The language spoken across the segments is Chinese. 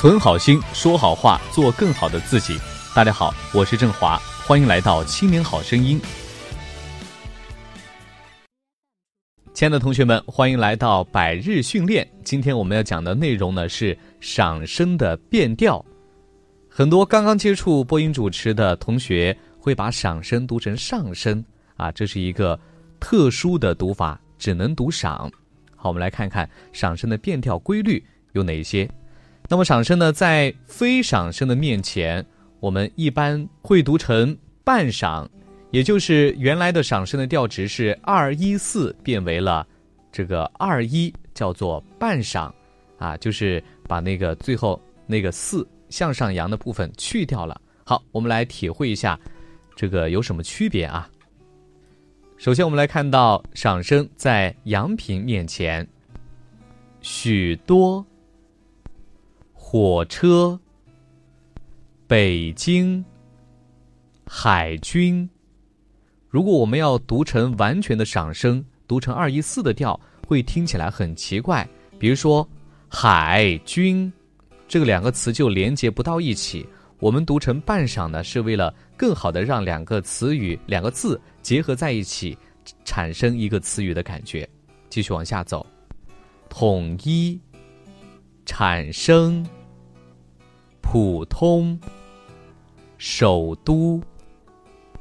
存好心，说好话，做更好的自己。大家好，我是郑华，欢迎来到《青年好声音》。亲爱的同学们，欢迎来到百日训练。今天我们要讲的内容呢是赏声的变调。很多刚刚接触播音主持的同学会把赏声读成上声啊，这是一个特殊的读法，只能读赏。好，我们来看看赏声的变调规律有哪些。那么赏声呢，在非赏声的面前，我们一般会读成半赏。也就是原来的赏声的调值是二一四，变为了这个二一，叫做半赏，啊，就是把那个最后那个四向上扬的部分去掉了。好，我们来体会一下这个有什么区别啊？首先，我们来看到赏声在阳平面前，许多火车，北京海军。如果我们要读成完全的赏声，读成二一四的调，会听起来很奇怪。比如说“海军”这个两个词就连接不到一起。我们读成半赏呢，是为了更好的让两个词语、两个字结合在一起，产生一个词语的感觉。继续往下走，统一、产生、普通、首都。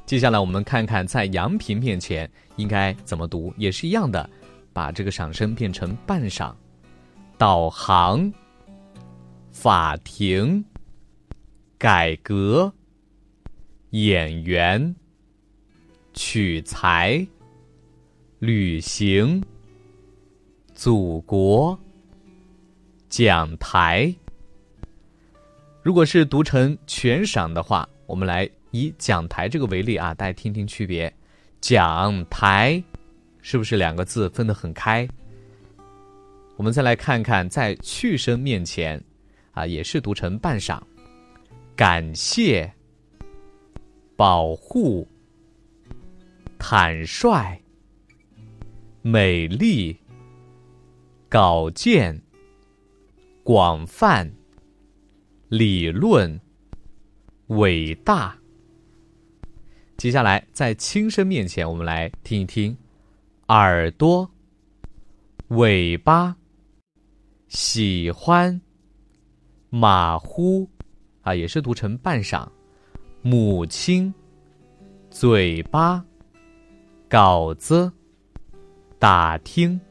接下来我们看看，在阳平面前应该怎么读，也是一样的，把这个赏声变成半赏。导航、法庭、改革、演员、取材、旅行、祖国、讲台。如果是读成全赏的话，我们来。以讲台这个为例啊，大家听听区别。讲台是不是两个字分得很开？我们再来看看，在去声面前啊，也是读成半晌。感谢、保护、坦率、美丽、稿件、广泛、理论、伟大。接下来，在轻声面前，我们来听一听：耳朵、尾巴、喜欢、马虎，啊，也是读成半晌；母亲、嘴巴、稿子、打听。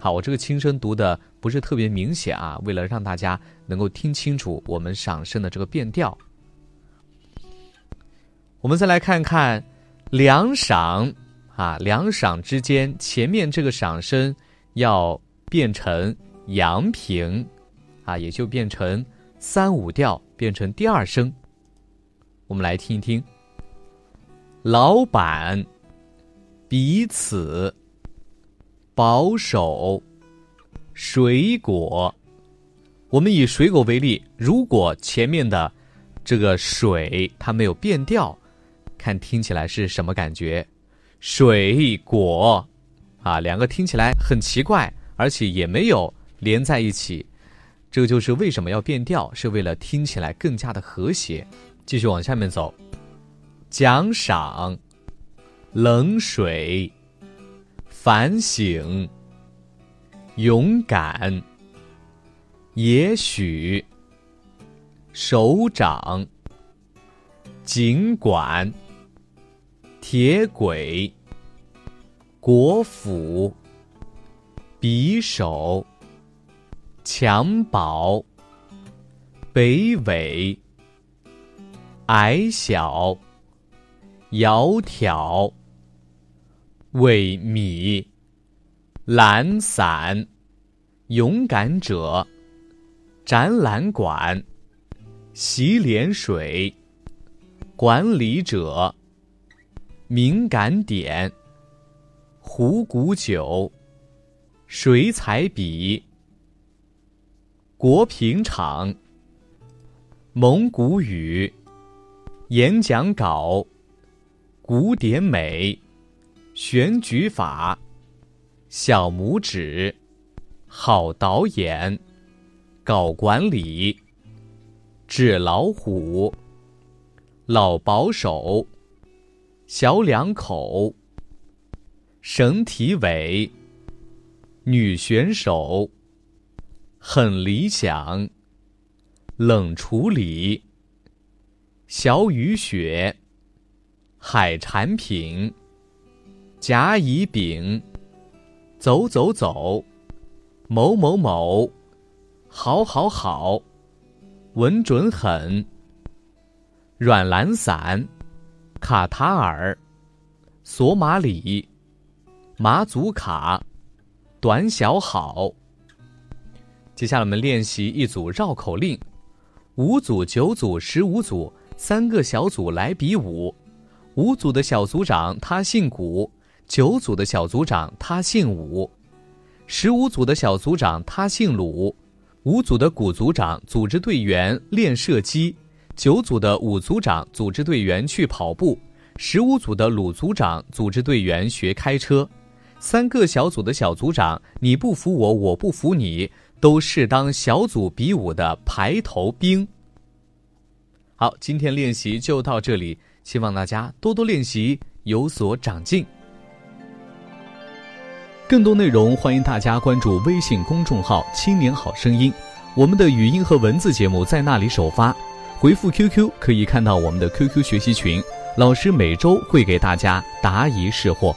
好，我这个轻声读的不是特别明显啊，为了让大家能够听清楚我们赏声的这个变调。我们再来看看两赏啊，两赏之间前面这个赏声要变成阳平啊，也就变成三五调，变成第二声。我们来听一听，老板彼此保守水果。我们以水果为例，如果前面的这个水它没有变调。看听起来是什么感觉？水果，啊，两个听起来很奇怪，而且也没有连在一起。这就是为什么要变调，是为了听起来更加的和谐。继续往下面走，奖赏、冷水、反省、勇敢、也许、手掌、尽管。铁轨、国府、匕首、襁褓、北纬、矮小、窈窕、萎靡、懒散、勇敢者、展览馆、洗脸水、管理者。敏感点，虎骨酒，水彩笔，国品厂，蒙古语，演讲稿，古典美，选举法，小拇指，好导演，搞管理，纸老虎，老保守，小两口，省体委，女选手，很理想，冷处理，小雨雪，海产品，甲乙丙，走走走，某某某。好，好，好，稳准狠。软懒散，卡塔尔，索马里，马祖卡，短小好。接下来我们练习一组绕口令：五组、九组、十五组，三个小组来比武。五组的小组长他姓古，九组的小组长他姓武，十五组的小组长他姓鲁。五组的古组长组织队员练射击，九组的武组长组织队员去跑步，十五组的鲁组长组织队员学开车。三个小组的小组长，你不服我，我不服你，都是当小组比武的排头兵。好，今天练习就到这里，希望大家多多练习，有所长进。更多内容，欢迎大家关注微信公众号“青年好声音”，我们的语音和文字节目在那里首发。回复 QQ 可以看到我们的 QQ 学习群，老师每周会给大家答疑释惑。